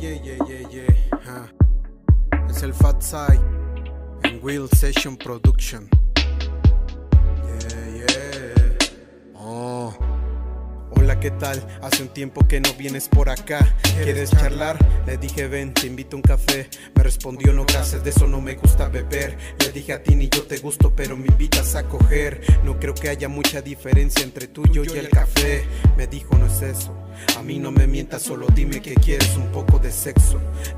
yeah, yeah, yeah, yeah. Es el Fat Side en Will Session Production. Yeah, yeah. Oh. Hola, ¿qué tal? Hace un tiempo que no vienes por acá. ¿Quieres charlar? Le dije, ven, te invito a un café. Me respondió, no, gracias, de eso no me gusta beber. Le dije a ti, ni yo te gusto, pero me invitas a coger. No creo que haya mucha diferencia entre tú y yo y el café. Me dijo, no es eso. A mí no me mientas, solo dime que quieres un poco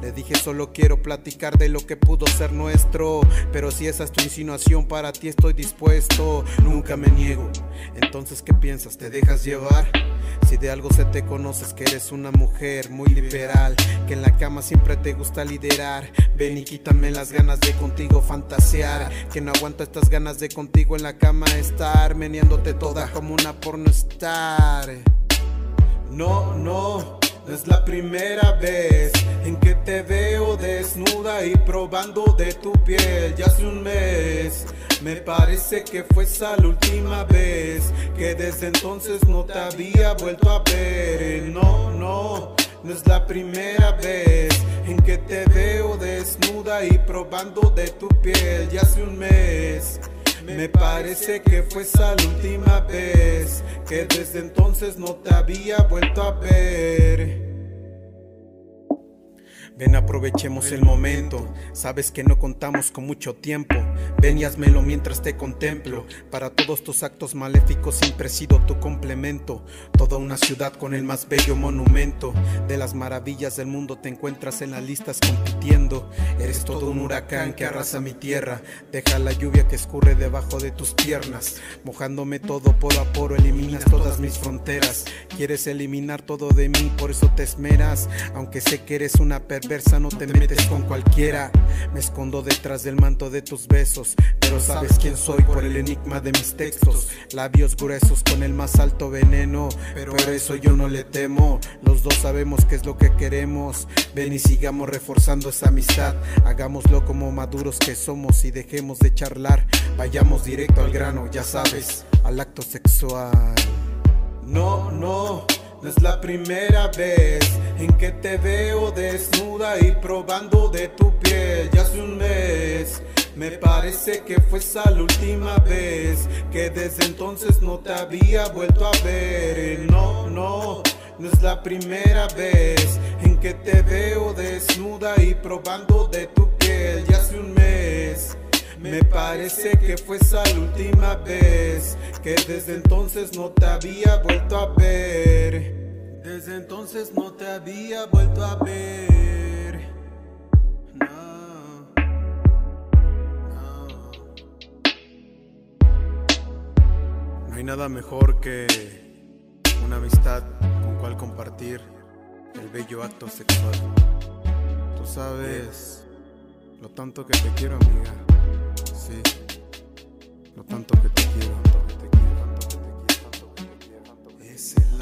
Le dije, solo quiero platicar de lo que pudo ser nuestro. Pero si esa es tu insinuación, para ti estoy dispuesto. Nunca me niego. Entonces, ¿qué piensas? ¿Te dejas llevar? Si de algo se te conoces que eres una mujer muy liberal, que en la cama siempre te gusta liderar. Ven y quítame las ganas de contigo fantasear, que no aguanto estas ganas de contigo en la cama estar, meneándote toda como una porno star. No, no, no es la primera vez en que te veo desnuda y probando de tu piel. Ya hace un mes, me parece que fue esa la última vez que desde entonces no te había vuelto a ver. No, no, no es la primera vez en que te veo desnuda y probando de tu piel. Ya hace un mes. Me parece que fue esa la última vez que desde entonces no te había vuelto a ver. Ven, aprovechemos el momento. Sabes que no contamos con mucho tiempo. Ven y házmelo mientras te contemplo. Para todos tus actos maléficos siempre he sido tu complemento. Toda una ciudad con el más bello monumento. De las maravillas del mundo te encuentras en las listas compitiendo. Eres todo un huracán que arrasa mi tierra. Deja la lluvia que escurre debajo de tus piernas. Mojándome todo poro a poro, eliminas todas mis fronteras. Quieres eliminar todo de mí, por eso te esmeras. Aunque sé que eres una no te metes con cualquiera. Me escondo detrás del manto de tus besos, pero sabes quién soy por el enigma de mis textos. Labios gruesos con el más alto veneno, pero eso yo no le temo. Los dos sabemos qué es lo que queremos. Ven y sigamos reforzando esa amistad. Hagámoslo como maduros que somos y dejemos de charlar. Vayamos directo al grano, ya sabes, al acto sexual. No, no. No es la primera vez en que te veo desnuda y probando de tu piel. Ya hace un mes. Me parece que fue esa la última vez que desde entonces no te había vuelto a ver. No, no, no es la primera vez en que te veo desnuda y probando de tu piel. Ya hace un mes. Me parece que fue esa la última vez que desde entonces no te había vuelto a ver. Desde entonces no te había vuelto a ver. No. No. No hay nada mejor que una amistad con cual compartir el bello acto sexual. Tú sabes lo tanto que te quiero, amiga. Sí, lo tanto que te quiero, tanto que te quiero, tanto que te quiero, tanto que te quiero, tanto que te quiero.